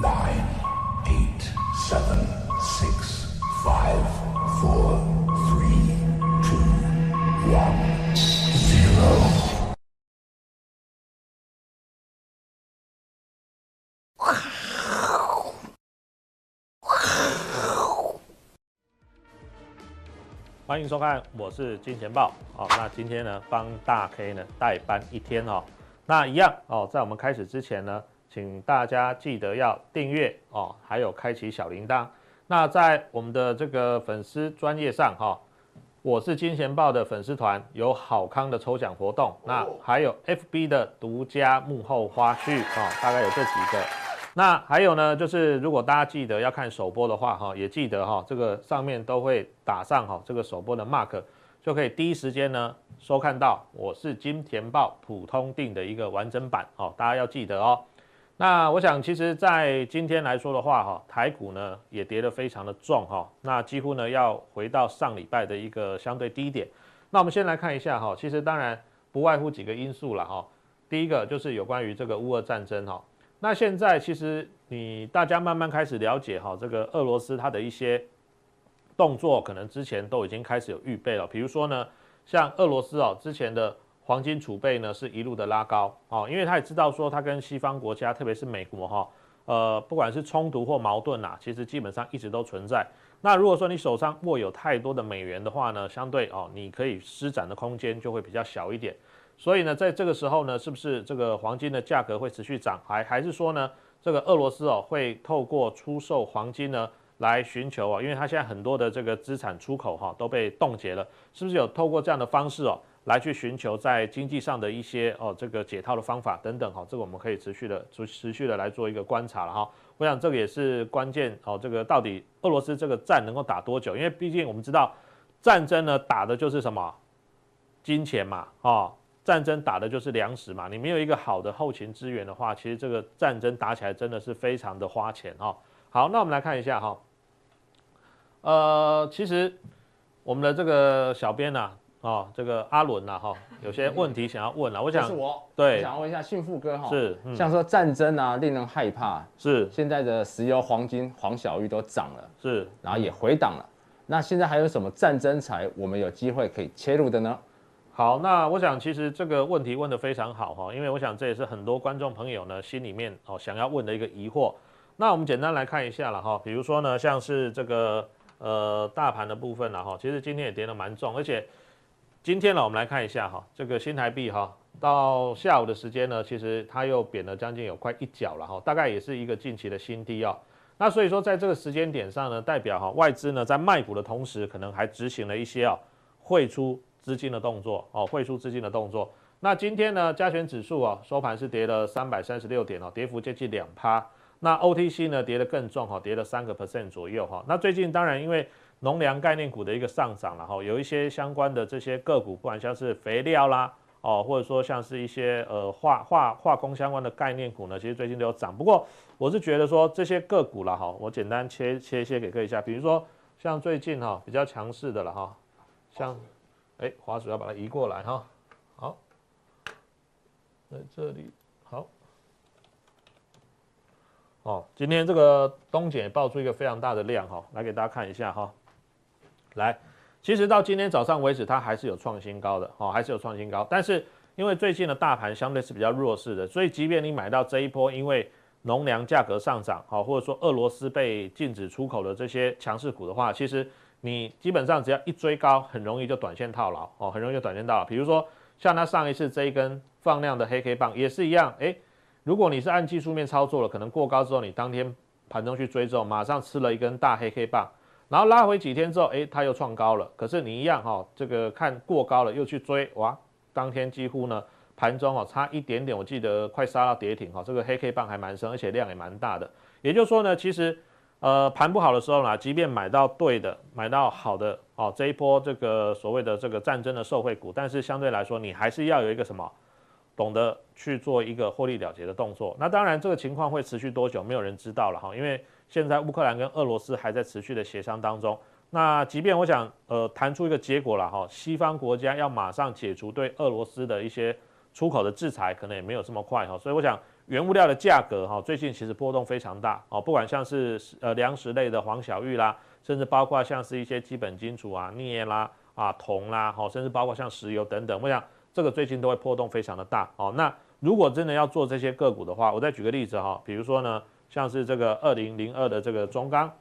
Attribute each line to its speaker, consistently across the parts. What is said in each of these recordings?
Speaker 1: nine, eight, seven, six, five, four, three, two, one, zero.
Speaker 2: 欢迎收看，我是金钱豹。好，那今天呢，帮大 K 呢代班一天哦。那一样哦，在我们开始之前呢，请大家记得要订阅哦，还有开启小铃铛。那在我们的这个粉丝专页上哈，我是金钱豹的粉丝团有好康的抽奖活动，那还有 FB 的独家幕后花絮啊，大概有这几个。那还有呢，就是如果大家记得要看首播的话，哈，也记得哈，这个上面都会打上哈这个首播的 mark，就可以第一时间呢收看到我是金钱豹普通錠的一个完整版哦，大家要记得哦。那我想，其实，在今天来说的话，哈，台股呢也跌得非常的重哈，那几乎呢要回到上礼拜的一个相对低点。那我们先来看一下哈，其实当然不外乎几个因素了哈，第一个就是有关于这个乌俄战争哈。那现在其实你大家慢慢开始了解哈，这个俄罗斯它的一些动作，可能之前都已经开始有预备了。比如说呢，像俄罗斯哦，之前的黄金储备呢是一路的拉高哦，因为他也知道说，他跟西方国家，特别是美国哈，呃，不管是冲突或矛盾呐，其实基本上一直都存在。那如果说你手上握有太多的美元的话呢，相对哦，你可以施展的空间就会比较小一点。所以呢，在这个时候呢，是不是这个黄金的价格会持续涨？还还是说呢，这个俄罗斯哦会透过出售黄金呢来寻求啊？因为它现在很多的这个资产出口哈都被冻结了，是不是有透过这样的方式哦来去寻求在经济上的一些哦这个解套的方法等等哈？这个我们可以持续的持持续的来做一个观察了哈。我想这个也是关键哦，这个到底俄罗斯这个战能够打多久？因为毕竟我们知道战争呢打的就是什么金钱嘛，啊。战争打的就是粮食嘛，你没有一个好的后勤资源的话，其实这个战争打起来真的是非常的花钱哈。好，那我们来看一下哈，呃，其实我们的这个小编呢，这个阿伦呐，哈，有些问题想要问啊，我想
Speaker 3: 是我，
Speaker 2: 对，
Speaker 3: 我想要问一下幸福哥哈，
Speaker 2: 是，
Speaker 3: 像说战争啊，令人害怕，
Speaker 2: 是，
Speaker 3: 现在的石油、黄金、黄小玉都涨了，
Speaker 2: 是，
Speaker 3: 然后也回档了，那现在还有什么战争财我们有机会可以切入的呢？
Speaker 2: 好，那我想其实这个问题问得非常好哈，因为我想这也是很多观众朋友呢心里面哦想要问的一个疑惑。那我们简单来看一下了哈，比如说呢，像是这个呃大盘的部分了哈，其实今天也跌得蛮重，而且今天呢，我们来看一下哈，这个新台币哈，到下午的时间呢，其实它又贬了将近有快一角了哈，大概也是一个近期的新低啊。那所以说在这个时间点上呢，代表哈外资呢在卖股的同时，可能还执行了一些啊汇出。资金的动作哦，汇出资金的动作。那今天呢，加权指数啊，收盘是跌了三百三十六点哦，跌幅接近两趴。那 OTC 呢，跌得更重哈，跌了三个 percent 左右哈。那最近当然因为农粮概念股的一个上涨了哈，有一些相关的这些个股，不管像是肥料啦哦，或者说像是一些呃化化化工相关的概念股呢，其实最近都有涨。不过我是觉得说这些个股了哈，我简单切切一些给各位一下，比如说像最近哈比较强势的了哈，像。哎，滑鼠要把它移过来哈，好，在这里好，哦，今天这个东碱也爆出一个非常大的量哈，来给大家看一下哈，来，其实到今天早上为止，它还是有创新高的哦，还是有创新高，但是因为最近的大盘相对是比较弱势的，所以即便你买到这一波，因为农粮价格上涨，好，或者说俄罗斯被禁止出口的这些强势股的话，其实。你基本上只要一追高，很容易就短线套牢哦，很容易就短线套牢。比如说像它上一次这一根放量的黑 K 棒也是一样，诶，如果你是按技术面操作了，可能过高之后，你当天盘中去追之后，马上吃了一根大黑 K 棒，然后拉回几天之后，诶，它又创高了。可是你一样哈，这个看过高了又去追，哇，当天几乎呢盘中哦差一点点，我记得快杀到跌停哈，这个黑 K 棒还蛮深，而且量也蛮大的。也就是说呢，其实。呃，盘不好的时候呢，即便买到对的，买到好的哦，这一波这个所谓的这个战争的受惠股，但是相对来说，你还是要有一个什么，懂得去做一个获利了结的动作。那当然，这个情况会持续多久，没有人知道了哈，因为现在乌克兰跟俄罗斯还在持续的协商当中。那即便我想，呃，谈出一个结果了哈，西方国家要马上解除对俄罗斯的一些出口的制裁，可能也没有这么快哈。所以我想。原物料的价格哈，最近其实波动非常大哦，不管像是呃粮食类的黄小玉啦，甚至包括像是一些基本金属啊，镍啦啊铜啦，哈，甚至包括像石油等等，我想这个最近都会波动非常的大哦。那如果真的要做这些个股的话，我再举个例子哈，比如说呢，像是这个二零零二的这个中钢，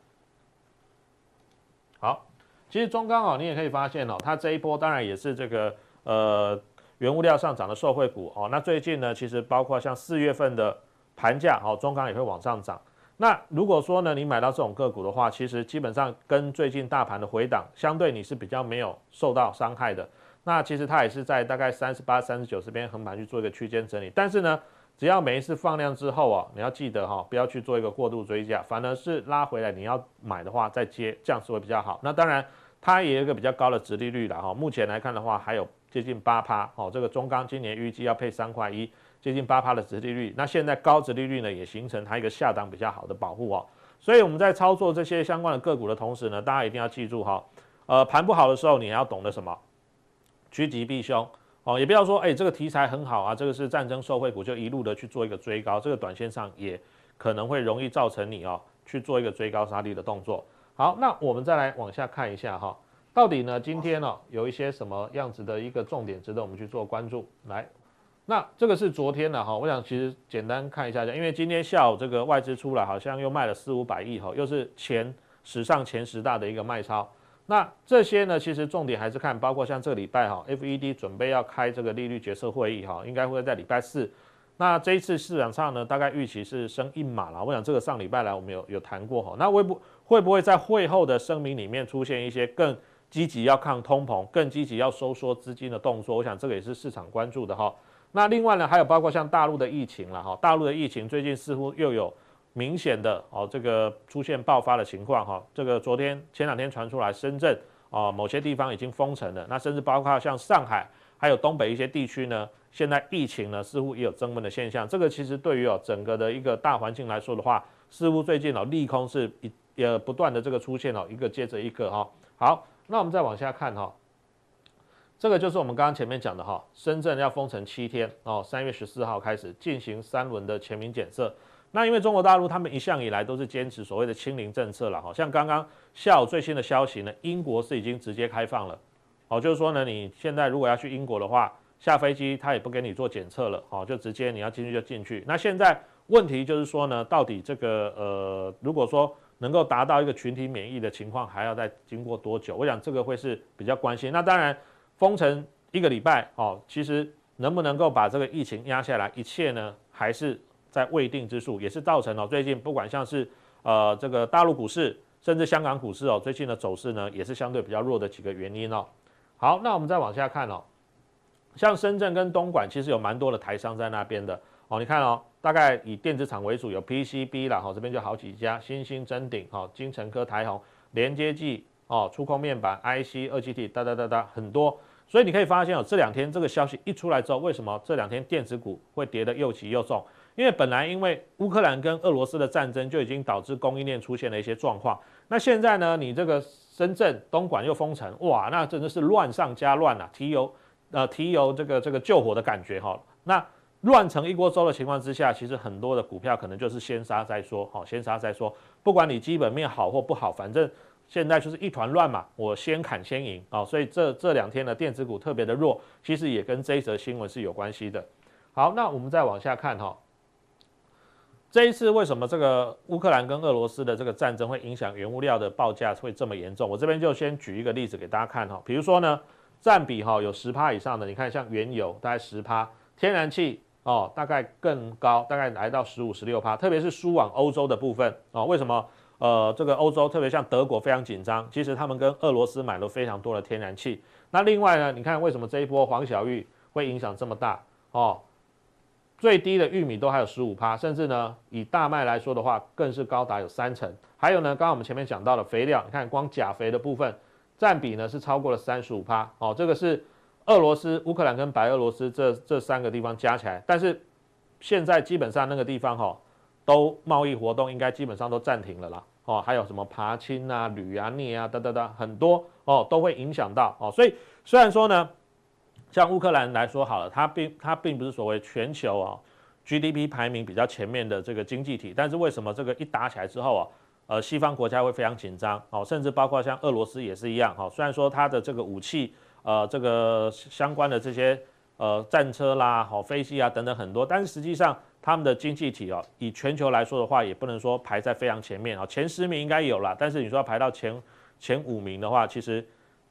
Speaker 2: 好，其实中钢哦，你也可以发现哦，它这一波当然也是这个呃。原物料上涨的受惠股哦，那最近呢，其实包括像四月份的盘价哦，中钢也会往上涨。那如果说呢，你买到这种个股的话，其实基本上跟最近大盘的回档相对，你是比较没有受到伤害的。那其实它也是在大概三十八、三十九这边横盘去做一个区间整理。但是呢，只要每一次放量之后啊，你要记得哈，不要去做一个过度追加，反而是拉回来你要买的话再接，这样是会比较好。那当然，它也有一个比较高的殖利率了哈。目前来看的话，还有。接近八趴哦，这个中钢今年预计要配三块一，接近八趴的殖利率。那现在高殖利率呢，也形成它一个下档比较好的保护哦。所以我们在操作这些相关的个股的同时呢，大家一定要记住哈，呃，盘不好的时候，你要懂得什么？趋吉避凶哦，也不要说哎，这个题材很好啊，这个是战争受惠股，就一路的去做一个追高，这个短线上也可能会容易造成你哦去做一个追高杀低的动作。好，那我们再来往下看一下哈。到底呢？今天呢、有一些什么样子的一个重点值得我们去做关注？来，那这个是昨天的哈，我想其实简单看一下，因为今天下午这个外资出来，好像又卖了四五百亿哈，又是前史上前十大的一个卖超。那这些呢，其实重点还是看，包括像这个礼拜哈，FED 准备要开这个利率决策会议哈，应该会在礼拜四。那这一次市场上呢，大概预期是升一码了。我想这个上礼拜来我们有有谈过哈，那会不会不会在会后的声明里面出现一些更积极要抗通膨，更积极要收缩资金的动作，我想这个也是市场关注的哈。那另外呢，还有包括像大陆的疫情了哈，大陆的疫情最近似乎又有明显的哦这个出现爆发的情况哈。这个昨天前两天传出来，深圳啊某些地方已经封城了，那甚至包括像上海还有东北一些地区呢，现在疫情呢似乎也有增温的现象。这个其实对于哦整个的一个大环境来说的话，似乎最近哦利空是一呃不断的这个出现哦一个接着一个哈。好。那我们再往下看哈，这个就是我们刚刚前面讲的哈，深圳要封城七天哦，三月十四号开始进行三轮的全民检测。那因为中国大陆他们一向以来都是坚持所谓的清零政策了哈，像刚刚下午最新的消息呢，英国是已经直接开放了，哦，就是说呢，你现在如果要去英国的话，下飞机他也不给你做检测了，哦，就直接你要进去就进去。那现在问题就是说呢，到底这个呃，如果说能够达到一个群体免疫的情况，还要再经过多久？我想这个会是比较关心。那当然，封城一个礼拜哦，其实能不能够把这个疫情压下来，一切呢还是在未定之数，也是造成了最近不管像是呃这个大陆股市，甚至香港股市哦，最近的走势呢也是相对比较弱的几个原因哦。好，那我们再往下看哦，像深圳跟东莞其实有蛮多的台商在那边的哦，你看哦。大概以电子厂为主，有 PCB 啦，哈，这边就好几家，新兴、臻鼎、哈、金城科、台宏、连接器、哦，触控面板、IC、二极体，哒哒哒哒，很多。所以你可以发现哦，这两天这个消息一出来之后，为什么这两天电子股会跌得又急又重？因为本来因为乌克兰跟俄罗斯的战争就已经导致供应链出现了一些状况，那现在呢，你这个深圳、东莞又封城，哇，那真的是乱上加乱啊，提油呃提油这个这个救火的感觉哈，那。乱成一锅粥的情况之下，其实很多的股票可能就是先杀再说，好，先杀再说。不管你基本面好或不好，反正现在就是一团乱嘛，我先砍先赢啊。所以这这两天的电子股特别的弱，其实也跟这一则新闻是有关系的。好，那我们再往下看哈，这一次为什么这个乌克兰跟俄罗斯的这个战争会影响原物料的报价会这么严重？我这边就先举一个例子给大家看哈，比如说呢，占比哈有十趴以上的，你看像原油大概十趴，天然气。哦，大概更高，大概来到十五、十六趴，特别是输往欧洲的部分哦。为什么？呃，这个欧洲特别像德国非常紧张，其实他们跟俄罗斯买了非常多的天然气。那另外呢，你看为什么这一波黄小玉会影响这么大？哦，最低的玉米都还有十五趴，甚至呢，以大麦来说的话，更是高达有三成。还有呢，刚刚我们前面讲到的肥料，你看光钾肥的部分占比呢是超过了三十五趴。哦，这个是。俄罗斯、乌克兰跟白俄罗斯这这三个地方加起来，但是现在基本上那个地方哈，都贸易活动应该基本上都暂停了啦。哦，还有什么鈀氢啊、铝啊、镍啊，哒哒哒，很多哦都会影响到哦。所以虽然说呢，像乌克兰来说好了，它并它并不是所谓全球啊 GDP 排名比较前面的这个经济体，但是为什么这个一打起来之后啊，呃，西方国家会非常紧张哦，甚至包括像俄罗斯也是一样哈、哦。虽然说它的这个武器，呃，这个相关的这些呃战车啦、好、哦、飞机啊等等很多，但是实际上他们的经济体哦，以全球来说的话，也不能说排在非常前面啊、哦，前十名应该有啦，但是你说要排到前前五名的话，其实。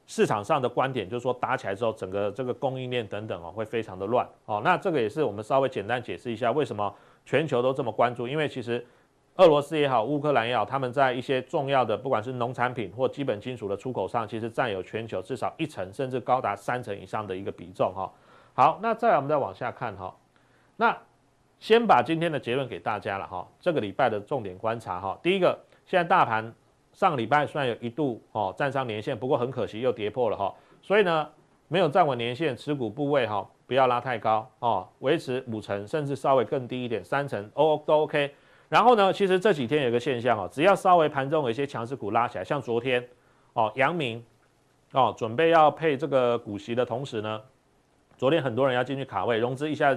Speaker 2: 市场上的观点就是说，打起来之后，整个这个供应链等等哦，会非常的乱哦。那这个也是我们稍微简单解释一下，为什么全球都这么关注？因为其实俄罗斯也好，乌克兰也好，他们在一些重要的不管是农产品或基本金属的出口上，其实占有全球至少一成，甚至高达三成以上的一个比重哈。好，那再来我们再往下看哈。那先把今天的结论给大家了哈。这个礼拜的重点观察哈，第一个，现在大盘。上个礼拜虽然有一度哦站上年线，不过很可惜又跌破了哈，所以呢没有站稳年线，持股部位哈不要拉太高哦，维持五成甚至稍微更低一点，三成 O 都 OK。然后呢，其实这几天有个现象哦，只要稍微盘中有一些强势股拉起来，像昨天哦阳明哦准备要配这个股息的同时呢，昨天很多人要进去卡位，融资一下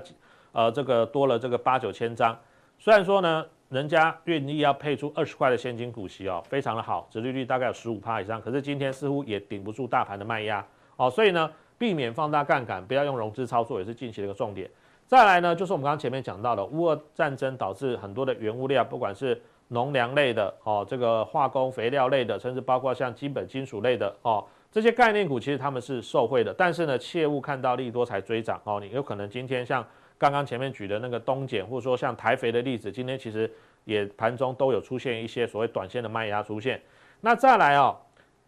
Speaker 2: 呃这个多了这个八九千张，虽然说呢。人家愿意要配出二十块的现金股息哦，非常的好，殖利率大概有十五趴以上。可是今天似乎也顶不住大盘的卖压哦，所以呢，避免放大杠杆，不要用融资操作，也是近期的一个重点。再来呢，就是我们刚刚前面讲到的乌俄战争导致很多的原物料，不管是农粮类的哦，这个化工肥料类的，甚至包括像基本金属类的哦，这些概念股其实他们是受惠的。但是呢，切勿看到利多才追涨哦，你有可能今天像。刚刚前面举的那个东碱，或者说像台肥的例子，今天其实也盘中都有出现一些所谓短线的卖压出现。那再来哦，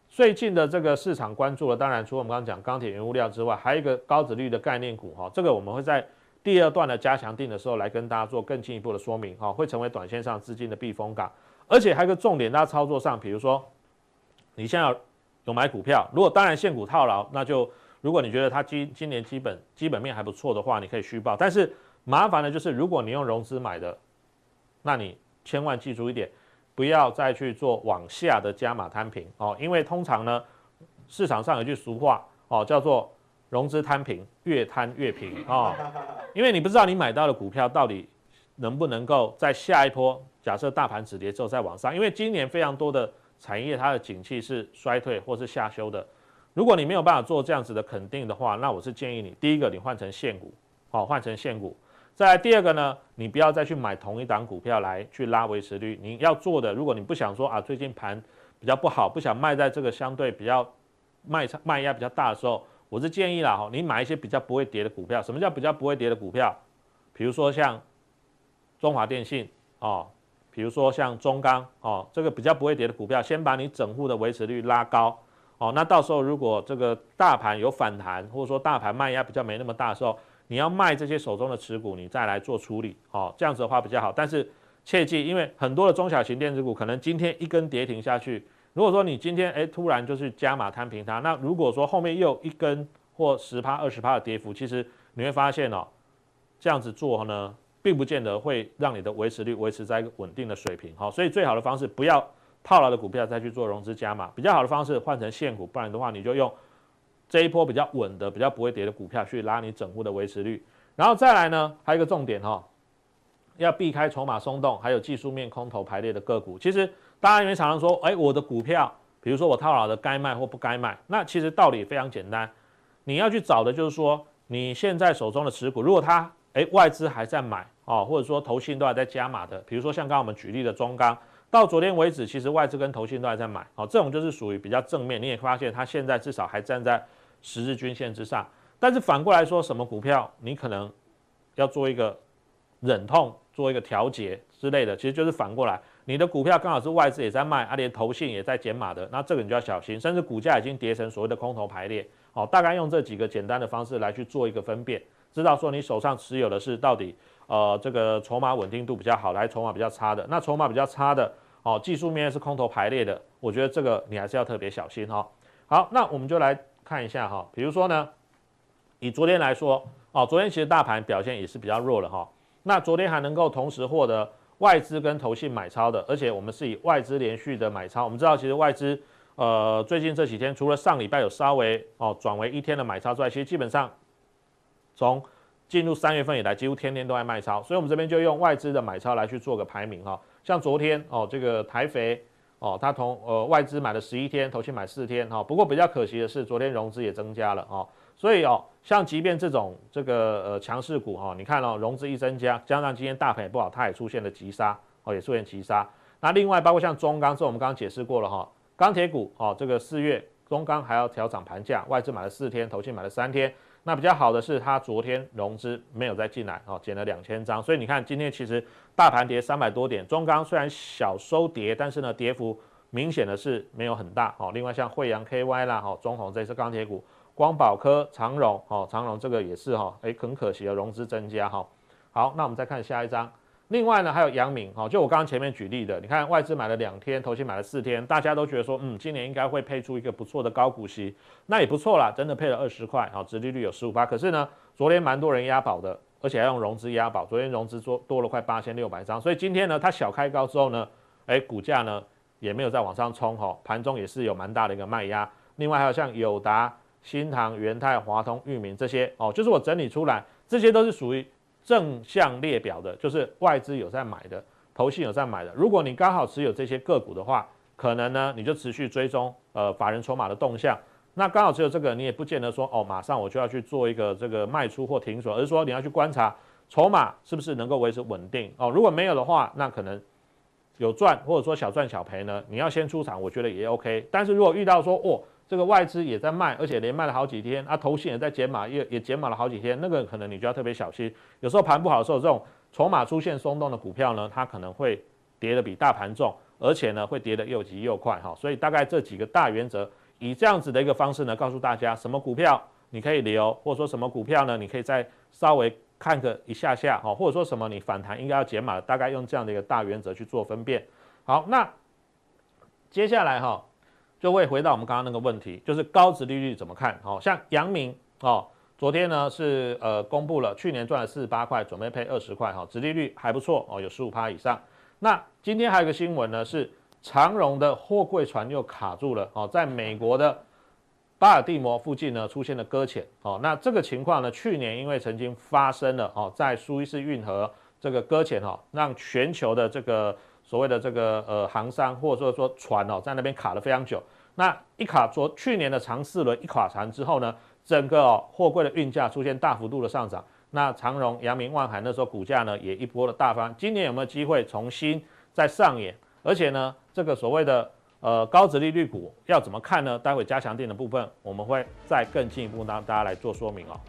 Speaker 2: 最近的这个市场关注了，当然除了我们刚刚讲钢铁原物料之外，还有一个高殖利率的概念股哈，这个我们会在第二段的加强定的时候来跟大家做更进一步的说明哈，会成为短线上资金的避风港。而且还有一个重点，大家操作上，比如说你现在有买股票，如果当然现股套牢，那就。如果你觉得它今今年基本基本面还不错的话，你可以续报。但是麻烦的就是，如果你用融资买的，那你千万记住一点，不要再去做往下的加码摊平哦，因为通常呢，市场上有句俗话哦，叫做融资摊平，越摊越平哦。因为你不知道你买到的股票到底能不能够在下一波，假设大盘止跌之后再往上，因为今年非常多的产业它的景气是衰退或是下修的。如果你没有办法做这样子的肯定的话，那我是建议你，第一个你换成现股，好，换成现股。再第二个呢，你不要再去买同一档股票来去拉维持率。你要做的，如果你不想说啊，最近盘比较不好，不想卖在这个相对比较卖卖压比较大的时候，我是建议啦，哈，你买一些比较不会跌的股票。什么叫比较不会跌的股票？比如说像中华电信哦，比如说像中钢哦，这个比较不会跌的股票，先把你整户的维持率拉高。哦，那到时候如果这个大盘有反弹，或者说大盘卖压比较没那么大的时候，你要卖这些手中的持股，你再来做处理，哦，这样子的话比较好。但是切记，因为很多的中小型电子股可能今天一根跌停下去，如果说你今天诶突然就是加码摊平它，那如果说后面又一根或十趴二十趴的跌幅，其实你会发现哦，这样子做呢，并不见得会让你的维持率维持在一个稳定的水平，好，所以最好的方式不要。套牢的股票再去做融资加码，比较好的方式换成现股，不然的话你就用这一波比较稳的、比较不会跌的股票去拉你整户的维持率。然后再来呢，还有一个重点哈，要避开筹码松动，还有技术面空头排列的个股。其实大家因为常常说，哎，我的股票，比如说我套牢的该卖或不该卖，那其实道理非常简单，你要去找的就是说你现在手中的持股，如果它哎外资还在买哦，或者说投信都还在加码的，比如说像刚刚我们举例的中钢。到昨天为止，其实外资跟投信都还在买，好，这种就是属于比较正面。你也发现它现在至少还站在十日均线之上。但是反过来说，什么股票你可能要做一个忍痛，做一个调节之类的，其实就是反过来，你的股票刚好是外资也在卖，啊，连投信也在减码的，那这个你就要小心，甚至股价已经跌成所谓的空头排列。好，大概用这几个简单的方式来去做一个分辨，知道说你手上持有的是到底呃这个筹码稳定度比较好，还是筹码比较差的。那筹码比较差的。哦，技术面是空头排列的，我觉得这个你还是要特别小心哈。好，那我们就来看一下哈，比如说呢，以昨天来说，哦，昨天其实大盘表现也是比较弱的哈。那昨天还能够同时获得外资跟投信买超的，而且我们是以外资连续的买超。我们知道其实外资呃最近这几天除了上礼拜有稍微哦转为一天的买超之外，其实基本上从进入三月份以来，几乎天天都在卖超，所以我们这边就用外资的买超来去做个排名哈。像昨天哦，这个台肥哦，它同呃外资买了十一天，投信买四天哈。不过比较可惜的是，昨天融资也增加了哦。所以哦，像即便这种这个呃强势股哈，你看哦，融资一增加，加上今天大盘也不好，它也出现了急杀哦，也出现急杀。那另外包括像中钢，这我们刚刚解释过了哈，钢铁股哦，这个四月中钢还要调涨盘价，外资买了四天，投信买了三天。那比较好的是，它昨天融资没有再进来哦，减了两千张，所以你看今天其实大盘跌三百多点，中钢虽然小收跌，但是呢跌幅明显的是没有很大哦。另外像惠阳 KY 啦，哦中红这是钢铁股，光宝科、长荣哦，长荣这个也是哈，诶很可惜啊融资增加哈。好，那我们再看下一张。另外呢，还有阳明，哈，就我刚刚前面举例的，你看外资买了两天，投信买了四天，大家都觉得说，嗯，今年应该会配出一个不错的高股息，那也不错啦，真的配了二十块，好，殖利率有十五八。可是呢，昨天蛮多人押宝的，而且还用融资押宝，昨天融资多多了快八千六百张，所以今天呢，它小开高之后呢，哎，股价呢也没有再往上冲，哈，盘中也是有蛮大的一个卖压。另外还有像友达、新唐、元泰、华通、裕民这些，哦，就是我整理出来，这些都是属于。正向列表的，就是外资有在买的，投信有在买的。如果你刚好持有这些个股的话，可能呢你就持续追踪呃法人筹码的动向。那刚好持有这个，你也不见得说哦马上我就要去做一个这个卖出或停损，而是说你要去观察筹码是不是能够维持稳定哦。如果没有的话，那可能有赚或者说小赚小赔呢，你要先出场，我觉得也 OK。但是如果遇到说哦。这个外资也在卖，而且连卖了好几天，啊，投信也在减码，也也减码了好几天，那个可能你就要特别小心。有时候盘不好的时候，这种筹码出现松动的股票呢，它可能会跌得比大盘重，而且呢会跌得又急又快哈。所以大概这几个大原则，以这样子的一个方式呢，告诉大家什么股票你可以留，或者说什么股票呢，你可以再稍微看个一下下哈，或者说什么你反弹应该要减码，大概用这样的一个大原则去做分辨。好，那接下来哈。就会回到我们刚刚那个问题，就是高值利率怎么看？好像阳明哦，昨天呢是呃公布了去年赚了四十八块，准备配二十块哈，值利率还不错哦，有十五趴以上。那今天还有个新闻呢，是长荣的货柜船又卡住了哦，在美国的巴尔的摩附近呢出现了搁浅哦。那这个情况呢，去年因为曾经发生了哦，在苏伊士运河这个搁浅哈，让全球的这个。所谓的这个呃航商或者说说船哦，在那边卡了非常久。那一卡，昨去年的长四轮一卡船之后呢，整个哦货柜的运价出现大幅度的上涨。那长荣、阳明、万海那时候股价呢也一波的大翻。今年有没有机会重新再上演？而且呢，这个所谓的呃高值利率股要怎么看呢？待会加强錠的部分我们会再更进一步让大家来做说明哦。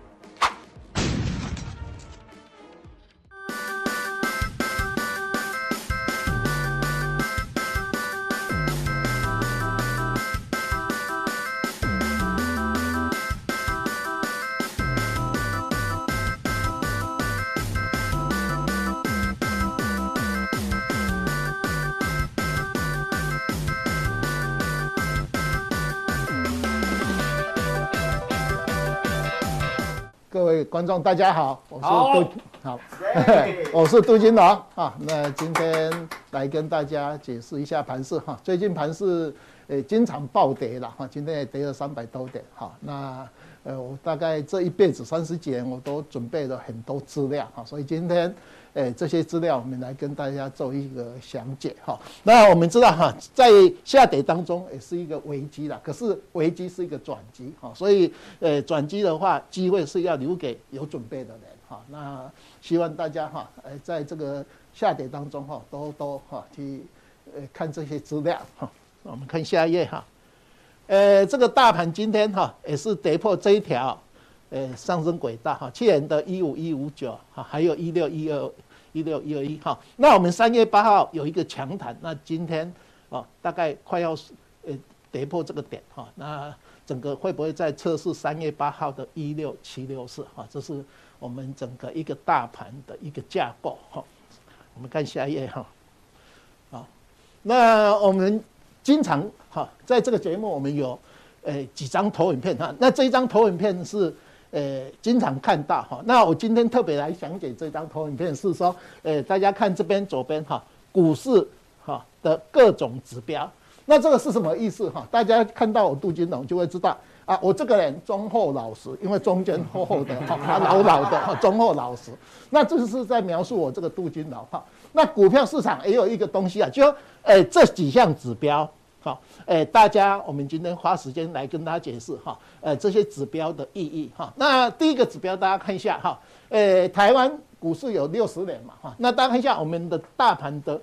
Speaker 4: 观众，大家好，我是杜好，我是杜金龙啊。那今天来跟大家解释一下盘市哈。最近盘势诶经常暴跌了哈，今天也跌了三百多点哈。那呃我大概这一辈子三十几年我都准备了很多资料哈，所以今天。哎，这些资料我们来跟大家做一个详解哈。那我们知道哈，在下跌当中也是一个危机啦，可是危机是一个转机哈，所以呃转机的话，机会是要留给有准备的人哈。那希望大家哈，呃在这个下跌当中哈，多多哈去呃看这些资料哈。我们看下一页哈，呃这个大盘今天哈也是跌破这一条。呃，上升轨道哈，去年的一五一五九哈，还有一六一二一六一二一哈，那我们三月八号有一个强弹，那今天哦，大概快要呃跌破这个点哈，那整个会不会再测试三月八号的一六七六四哈？这是我们整个一个大盘的一个架构哈。我们看下一页哈，好，那我们经常哈，在这个节目我们有呃几张投影片哈，那这一张投影片是。呃，经常看到哈，那我今天特别来讲解这张投影片，是说，呃，大家看这边左边哈，股市哈的各种指标，那这个是什么意思哈？大家看到我杜金龙就会知道啊，我这个人忠厚老实，因为中间厚厚的哈，老老的忠厚老实。那这是在描述我这个杜金龙哈。那股票市场也有一个东西啊，就诶、这几项指标。好，诶，大家，我们今天花时间来跟大家解释哈，呃，这些指标的意义哈。那第一个指标，大家看一下哈，诶，台湾股市有六十年嘛哈，那大家看一下我们的大盘的，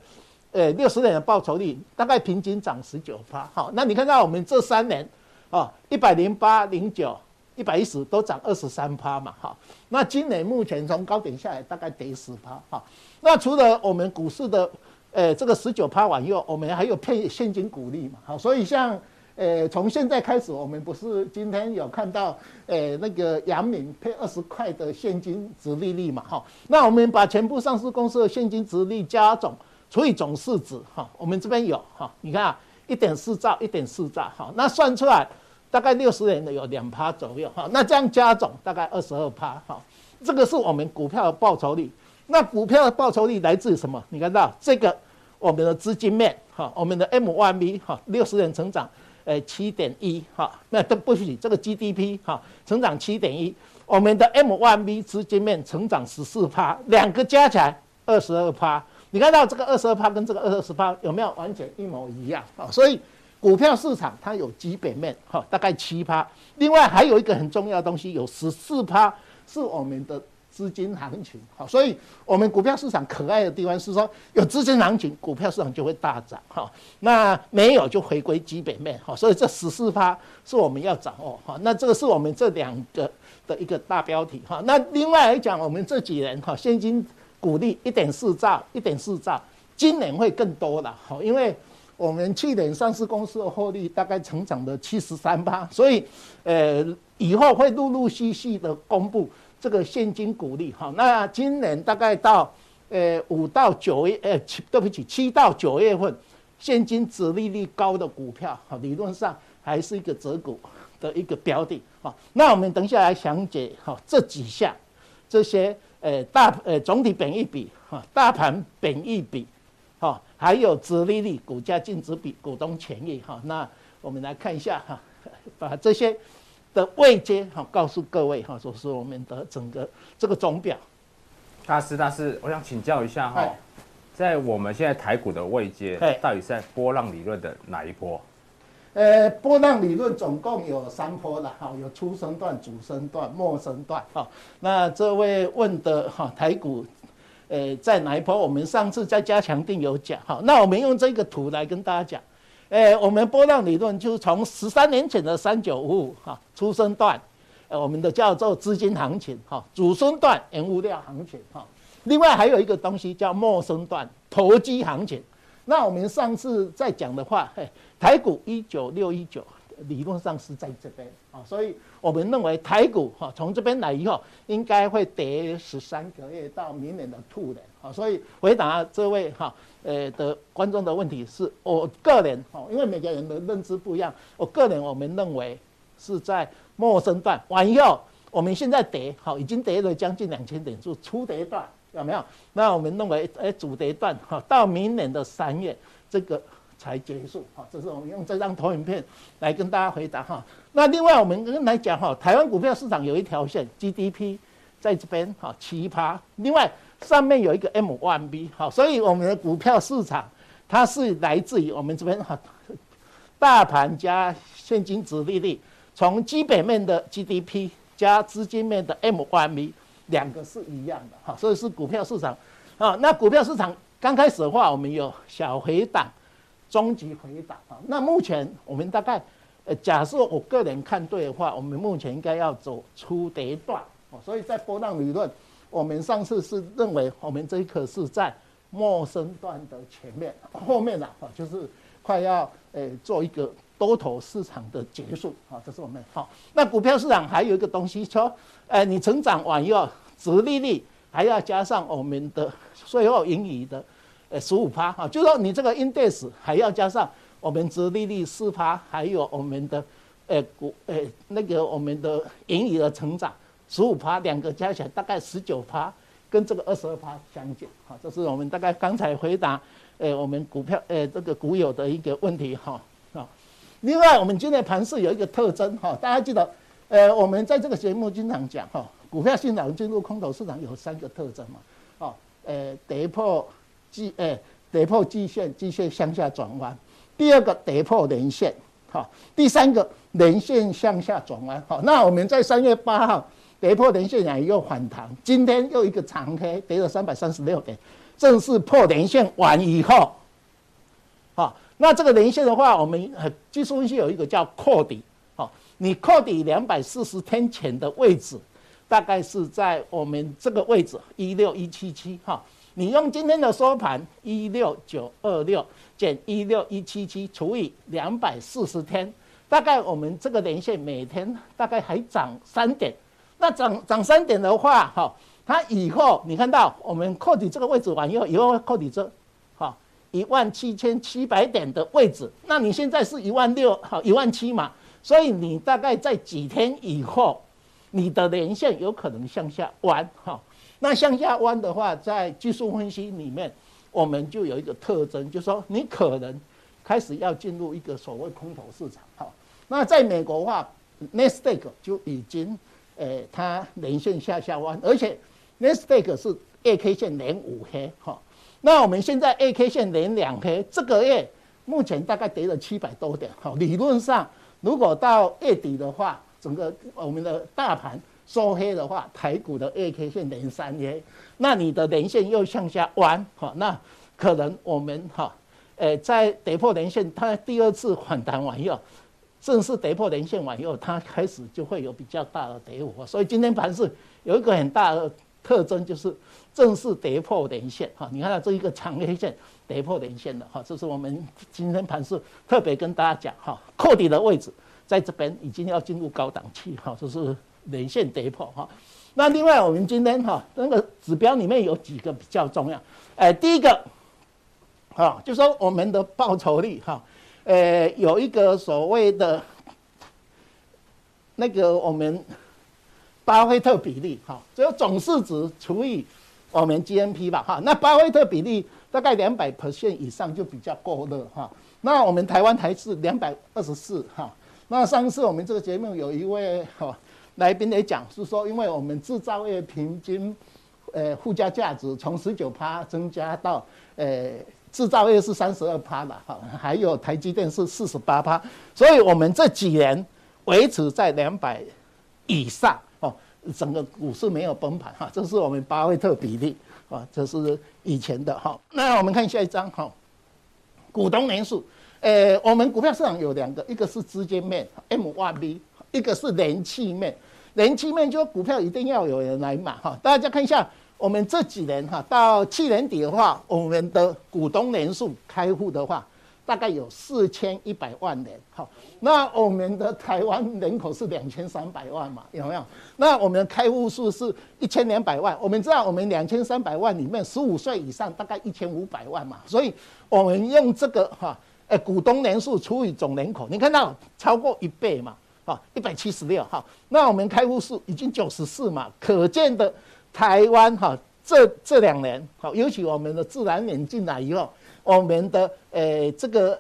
Speaker 4: 诶，六十年的报酬率大概平均涨十九趴。好，那你看到我们这三年，啊，一百零八、零九、一百一十都涨二十三趴嘛哈。那今年目前从高点下来大概跌十趴哈。那除了我们股市的呃，这个十九趴完以后，我们还有配现金股利嘛？好，所以像呃，从现在开始，我们不是今天有看到呃那个阳明配二十块的现金殖利率嘛？哈，那我们把全部上市公司的现金殖利加总除以总市值，哈，我们这边有哈，你看啊，一点四兆，一点四兆，哈，那算出来大概六十年的有两趴左右，哈，那这样加总大概二十二趴，哈，这个是我们股票的报酬率。那股票的报酬率来自于什么？你看到这个，我们的资金面哈，我们的 M Y B 哈，六十年成长，呃七点一哈，那都不许这个 GDP 哈，成长七点一，我们的 M Y B 资金面成长十四趴，两个加起来二十二趴。你看到这个二十二趴跟这个二十趴有没有完全一模一样啊？所以股票市场它有基本面哈，大概七趴，另外还有一个很重要的东西，有十四趴是我们的。资金行情好，所以我们股票市场可爱的地方是说，有资金行情，股票市场就会大涨哈。那没有就回归基本面哈。所以这十四趴是我们要掌握哈。那这个是我们这两个的一个大标题哈。那另外来讲，我们这几年哈，现金股利一点四兆，一点四兆，今年会更多了哈，因为我们去年上市公司的获利大概成长了七十三趴，所以呃以后会陆陆续续的公布。这个现金股利哈，那今年大概到呃五到九月，呃七对不起七到九月份，现金殖利率高的股票哈，理论上还是一个折股的一个标的哈。那我们等一下来详解哈这几项，这些呃大呃总体本益比哈，大盘本益比哈，还有殖利率、股价净值比、股东权益哈。那我们来看一下哈，把这些。的位阶哈，告诉各位哈，说是我们的整个这个总表。
Speaker 3: 大师，大师，我想请教一下哈，在我们现在台股的位阶，到底是在波浪理论的哪一波？
Speaker 4: 呃，波浪理论总共有三波了哈，有初升段、主升段、末升段哈。那这位问的哈，台股，呃，在哪一波？我们上次在加强定有讲哈，那我们用这个图来跟大家讲。诶，我们波浪理论就是从十三年前的三九五五哈，出生段，呃，我们的叫做资金行情哈，主升段原物料行情哈，另外还有一个东西叫末升段投机行情。那我们上次在讲的话，嘿，台股一九六一九理论上是在这边啊，所以我们认为台股哈从这边来以后，应该会跌十三个月到明年的兔年啊，所以回答这位哈。呃的观众的问题是我个人哈，因为每个人的认知不一样，我个人我们认为是在陌生段完以后，我们现在跌好，已经跌了将近两千点，是初跌段有没有？那我们认为哎主跌段哈，到明年的三月这个才结束哈，这是我们用这张投影片来跟大家回答哈。那另外我们跟来讲哈，台湾股票市场有一条线 GDP 在这边哈奇葩，另外。上面有一个 M one B 好，所以我们的股票市场它是来自于我们这边哈，大盘加现金殖利率，从基本面的 GDP 加资金面的 M one B 两个是一样的哈，所以是股票市场啊。那股票市场刚开始的话，我们有小回档、中级回档啊。那目前我们大概呃，假设我个人看对的话，我们目前应该要走出跌段哦。所以在波浪理论。我们上次是认为我们这一颗是在陌生段的前面，后面呢，就是快要诶做一个多头市场的结束啊，这是我们好。那股票市场还有一个东西说，诶你成长完以后，殖利率还要加上我们的税后盈余的诶十五趴哈，就说你这个 index 还要加上我们殖利率四趴，还有我们的诶股诶那个我们的盈余的成长。十五趴，两个加起来大概十九趴，跟这个二十二趴相近。好，这是我们大概刚才回答，呃，我们股票，呃，这个股友的一个问题哈。啊另外，我们今天盘势有一个特征哈，大家记得，呃，我们在这个节目经常讲哈，股票市场进入空头市场有三个特征嘛，哦，呃，跌破季，呃，跌破季线，季线向下转弯；第二个跌破年线，哈；第三个年线向下转弯。好，那我们在三月八号跌破连线，然后又反弹，今天又一个长黑，跌了三百三十六点，正式破连线完以后，好。那这个连线的话，我们技术分析有一个叫扣底，好，你扣底两百四十天前的位置，大概是在我们这个位置一六一七七哈，你用今天的收盘一六九二六减一六一七七除以两百四十天，大概我们这个连线每天大概还涨三点，那涨涨三点的话，哈，它以后你看到我们扣底这个位置完以后，以后会扣底这。好一万七千七百点的位置，那你现在是一万六，好，一万七嘛，所以你大概在几天以后，你的连线有可能向下弯，哈，那向下弯的话，在技术分析里面，我们就有一个特征，就是说你可能开始要进入一个所谓空头市场，哈，那在美国的话，Nasdaq 就已经，诶，它连线下下弯，而且 Nasdaq 是月 K 线连五黑，哈。那我们现在 A K 线连两黑，这个月目前大概跌了七百多点。哈，理论上如果到月底的话，整个我们的大盘收黑的话，台股的 A K 线连三黑，那你的连线又向下弯，哈，那可能我们哈，诶，在跌破连线，它第二次反弹完以后，正式跌破连线完以后，它开始就会有比较大的跌幅。所以今天盘是有一个很大的特征，就是。正式跌破连线哈，你看到这一个长黑线跌破连线的哈，这是我们今天盘是特别跟大家讲哈，扣底的位置在这边已经要进入高档期哈，就是连线跌破哈。那另外我们今天哈那个指标里面有几个比较重要，哎，第一个哈就说我们的报酬率哈，呃有一个所谓的那个我们巴菲特比例哈，只有总市值除以。我们 GNP 吧，哈，那巴菲特比例大概两百 percent 以上就比较够了，哈。那我们台湾台是两百二十四，哈。那上次我们这个节目有一位哈来宾也讲，是说因为我们制造业平均呃附加价值从十九趴增加到呃制造业是三十二趴了，哈，还有台积电是四十八趴，所以我们这几年维持在两百以上哦。整个股市没有崩盘哈，这是我们巴菲特比例啊，这是以前的哈。那我们看下一张哈，股东人数，呃，我们股票市场有两个，一个是资金面 （MYB），一个是人气面。人气面就股票一定要有人来买哈。大家看一下，我们这几年哈，到去年底的话，我们的股东人数开户的话。大概有四千一百万人，好，那我们的台湾人口是两千三百万嘛，有没有？那我们的开户数是一千两百万，我们知道我们两千三百万里面十五岁以上大概一千五百万嘛，所以我们用这个哈，呃，股东人数除以总人口，你看到超过一倍嘛，啊，一百七十六，哈，那我们开户数已经九十四嘛，可见的台湾哈，这这两年，好，尤其我们的自然人进来以后。我们的呃这个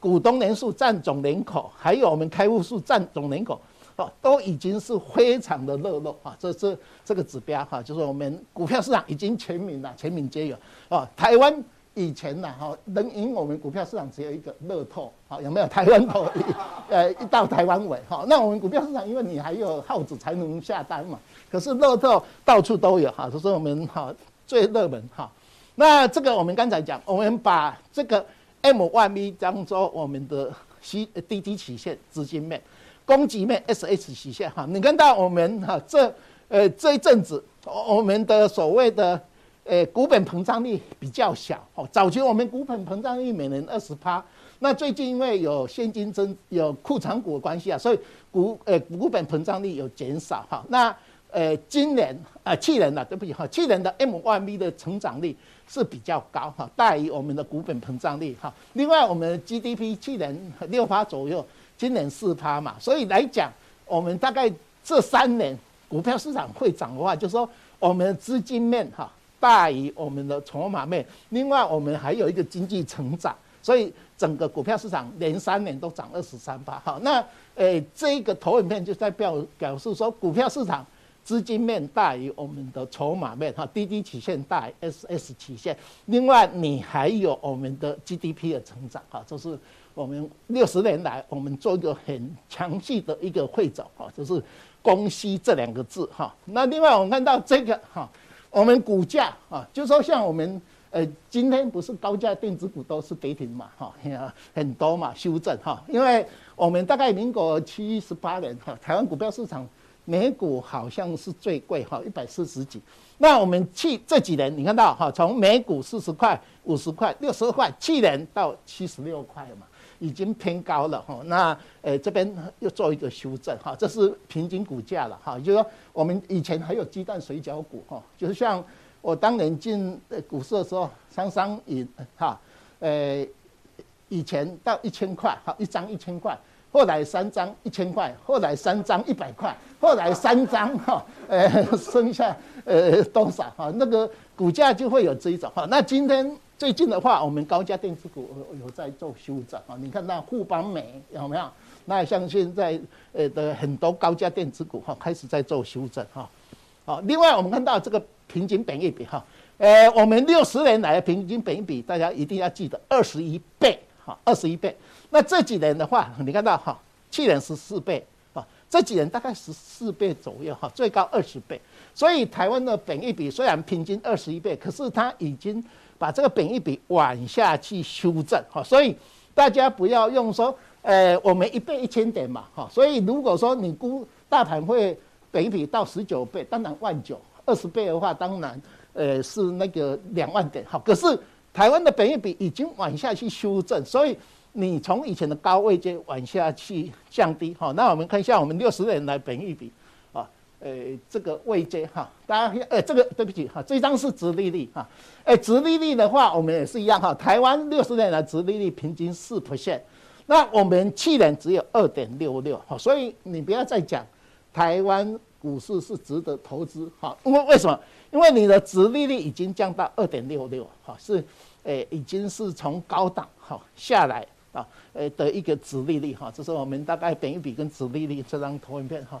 Speaker 4: 股东人数占总人口，还有我们开户数占总人口，哦，都已经是非常的热络啊！这这这个指标哈，就是我们股票市场已经全民了，全民皆有啊。台湾以前呢哈，能赢我们股票市场只有一个乐透，好，有没有台湾头？呃，一到台湾尾哈，那我们股票市场因为你还有耗子才能下单嘛，可是乐透到处都有哈，就是我们哈最热门哈。那这个我们刚才讲，我们把这个 M1B 当做我们的 C D D 曲线资金面，供给面 S H 曲线哈。你看到我们哈这呃这一阵子，我们的所谓的呃股本膨胀率比较小哦。早期我们股本膨胀率每年二十趴，那最近因为有现金增有库藏股的关系啊，所以股呃股本膨胀率有减少哈。那呃今年啊去年的对不起哈，去年的 M Y B 的成长率。是比较高哈，大于我们的股本膨胀率哈。另外，我们 GDP 去年六趴左右，今年四趴嘛，所以来讲，我们大概这三年股票市场会涨的话，就是说我们资金面哈大于我们的筹码面。另外，我们还有一个经济成长，所以整个股票市场连三年都涨二十三趴。好，那诶这个投影片就在表表示说，股票市场资金面大于我们的筹码面哈，滴滴曲线大于 S S 曲线。另外，你还有我们的 G D P 的成长哈，这是我们六十年来我们做一个很详细的一个汇总哈，就是供需这两个字哈。那另外我们看到这个哈，我们股价啊，就说像我们。呃，今天不是高价电子股都是跌停嘛，哈，很多嘛，修正哈，因为我们大概民国七十八年哈，台湾股票市场美股好像是最贵哈，一百四十几。那我们去这几年，你看到哈，从美股四十块、五十块、六十块，去年到七十六块嘛，已经偏高了哈。那呃这边又做一个修正哈，这是平均股价了哈，就是说我们以前还有鸡蛋水饺股哈，就是像。我当年进股市的时候，商商银哈，呃，以前到一千块，哈，一张一千块，后来三张一千块，后来三张一百块，后来三张哈，呃，剩下呃多少哈？那个股价就会有这一种哈。那今天最近的话，我们高价电子股有在做修正啊。你看那富邦美有没有？那像现在呃的很多高价电子股哈，开始在做修正哈。好，另外我们看到这个。平均本益比哈，呃，我们六十年来的平均本益比，大家一定要记得二十一倍哈，二十一倍。那这几年的话，你看到哈，去年十四倍啊，这几年大概十四倍左右哈，最高二十倍。所以台湾的本益比虽然平均二十一倍，可是它已经把这个本益比往下去修正哈。所以大家不要用说，呃，我们一倍一千点嘛哈。所以如果说你估大盘会本益比到十九倍，当然万九。二十倍的话，当然，呃，是那个两万点。哈，可是台湾的本益比已经往下去修正，所以你从以前的高位阶往下去降低。好，那我们看一下我们六十年来本一比，啊，呃，这个位阶哈，大家，呃，这个对不起哈，这张是殖利率哈，哎，殖利率的话，我们也是一样哈，台湾六十年来殖利率平均四 percent，那我们去年只有二点六六，好，所以你不要再讲台湾。股市是值得投资，哈，因为为什么？因为你的殖利率已经降到二点六六，哈，是，诶，已经是从高档，哈，下来啊，呃的一个殖利率，哈，这是我们大概本益比跟殖利率这张投影片，哈。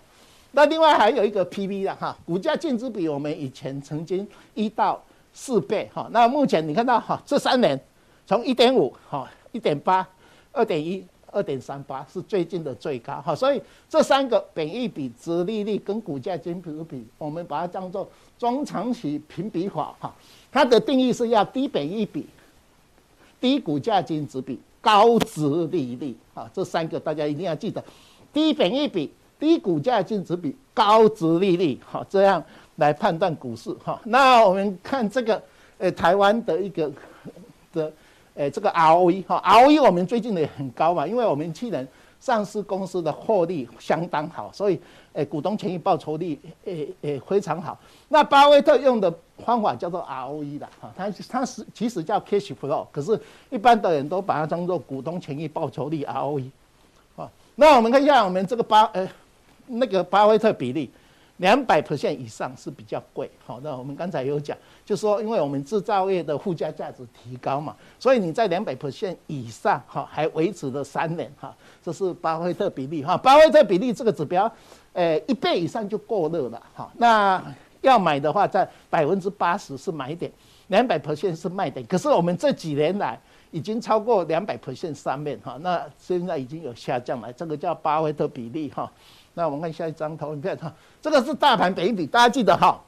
Speaker 4: 那另外还有一个 PB 的，哈，股价净值比，我们以前曾经一到四倍，哈，那目前你看到，哈，这三年从一点五，哈，一点八，二点一。二点三八是最近的最高哈，所以这三个本益比、殖利率跟股价净值比，我们把它当做中长期评比法哈。它的定义是要低本益比、低股价净值比、高值利率啊，这三个大家一定要记得：低本益比、低股价净值比、高值利率哈，这样来判断股市哈。那我们看这个呃台湾的一个 的。诶，这个 ROE 哈，ROE 我们最近的也很高嘛，因为我们去年上市公司的获利相当好，所以诶股东权益报酬率诶诶非常好。那巴菲特用的方法叫做 ROE 的哈，它它是其实叫 cash flow，可是一般的人都把它当做股东权益报酬率 ROE。啊，那我们看一下我们这个巴呃那个巴菲特比例。两百 percent 以上是比较贵，好，那我们刚才有讲，就是说，因为我们制造业的附加价值提高嘛，所以你在两百 percent 以上，哈，还维持了三年，哈，这是巴菲特比例，哈，巴菲特比例这个指标，诶，一倍以上就过热了，哈，那要买的话，在百分之八十是买点，两百 percent 是卖点，可是我们这几年来已经超过两百 percent 上面，哈，那现在已经有下降了，这个叫巴菲特比例，哈。那我们看下一张投影片哈，这个是大盘本益比，大家记得哈，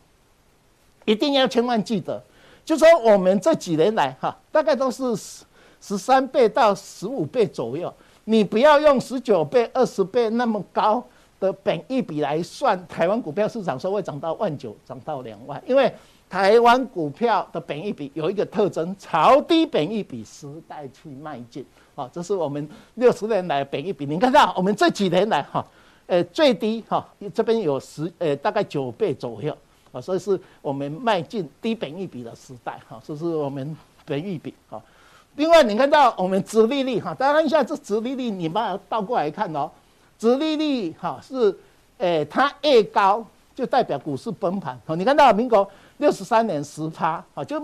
Speaker 4: 一定要千万记得，就说我们这几年来哈，大概都是十十三倍到十五倍左右，你不要用十九倍、二十倍那么高的本益比来算，台湾股票市场说会涨到万九、涨到两万，因为台湾股票的本益比有一个特征，朝低本益比时代去迈进啊，这是我们六十年来本益比，你看到我们这几年来哈。呃，最低哈，这边有十呃，大概九倍左右啊，所以是我们迈进低本益比的时代哈，这是我们本益比哈。另外，你看到我们殖利率哈，大家看一下这殖利率，你把它倒过来看哦，殖利率哈是，呃，它越高就代表股市崩盘。好你看到民国六十三年十趴啊，就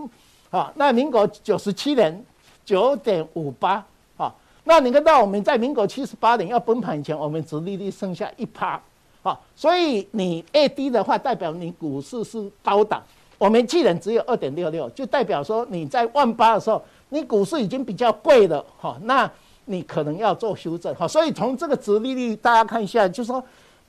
Speaker 4: 啊，那民国九十七年九点五八。好，那你看到我们在民国七十八年要崩盘以前，我们殖利率剩下一趴。好，所以你越低的话，代表你股市是高档。我们去年只有二点六六，就代表说你在万八的时候，你股市已经比较贵了。好，那你可能要做修正。好，所以从这个殖利率，大家看一下，就是说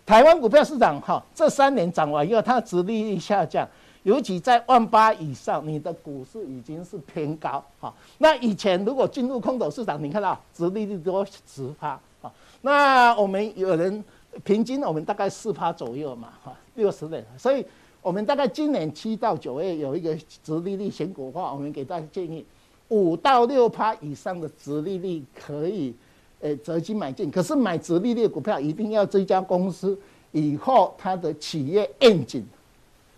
Speaker 4: 台湾股票市场哈，这三年涨完以后，它的殖利率下降，尤其在万八以上，你的股市已经是偏高。哈，那以前如果进入空头市场，你看到殖利率都十趴。好，那我们有人。平均我们大概四趴左右嘛，哈，六十年，所以我们大概今年七到九月有一个殖利率选股化，我们给大家建议，五到六趴以上的殖利率可以，呃，择机买进。可是买殖利率股票一定要这家公司以后它的企业愿景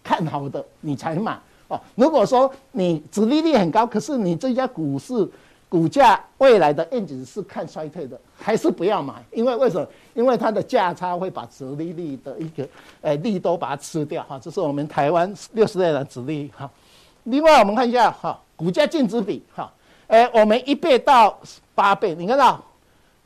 Speaker 4: 看好的你才买哦。如果说你殖利率很高，可是你这家股市股价未来的愿景是看衰退的，还是不要买，因为为什么？因为它的价差会把殖利率的一个诶利都把它吃掉哈，这是我们台湾六十年的殖利率哈。另外我们看一下哈，股价净值比哈，诶我们一倍到八倍，你看到？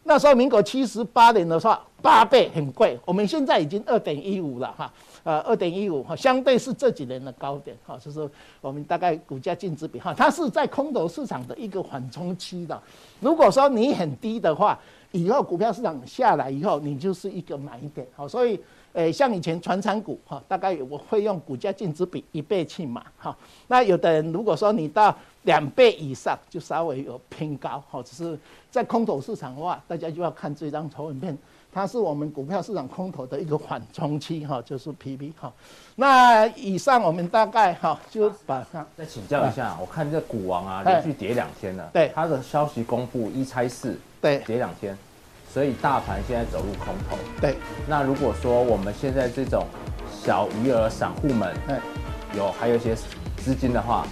Speaker 4: 那时候民国七十八年的话，八倍很贵，我们现在已经二点一五了哈，呃二点一五哈，相对是这几年的高点哈，就是我们大概股价净值比哈，它是在空头市场的一个缓冲期的，如果说你很低的话。以后股票市场下来以后，你就是一个买点，好，所以，诶，像以前传产股哈，大概我会用股价净值比一倍去买，哈，那有的人如果说你到两倍以上，就稍微有偏高，哈，只是在空头市场的话，大家就要看这张投影片，它是我们股票市场空头的一个缓冲期，哈，就是 PP，哈，那以上我们大概哈就把它
Speaker 3: 再请教一下，我看这股王啊连续跌两天了，对，它的消息公布一拆四，对，跌两天。所以大盘现在走入空头。
Speaker 4: 对。
Speaker 3: 那如果说我们现在这种小余额散户们，有还有一些资金的话，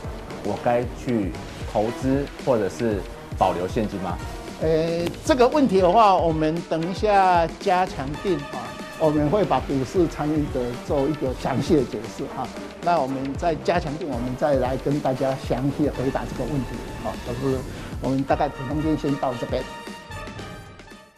Speaker 3: 我该去投资或者是保留现金吗？
Speaker 4: 呃，这个问题的话，我们等一下加强定啊，我们会把股市参与者做一个详细的解释哈。那我们再加强定，我们再来跟大家详细的回答这个问题。好，就是我们大概普通间先到这边。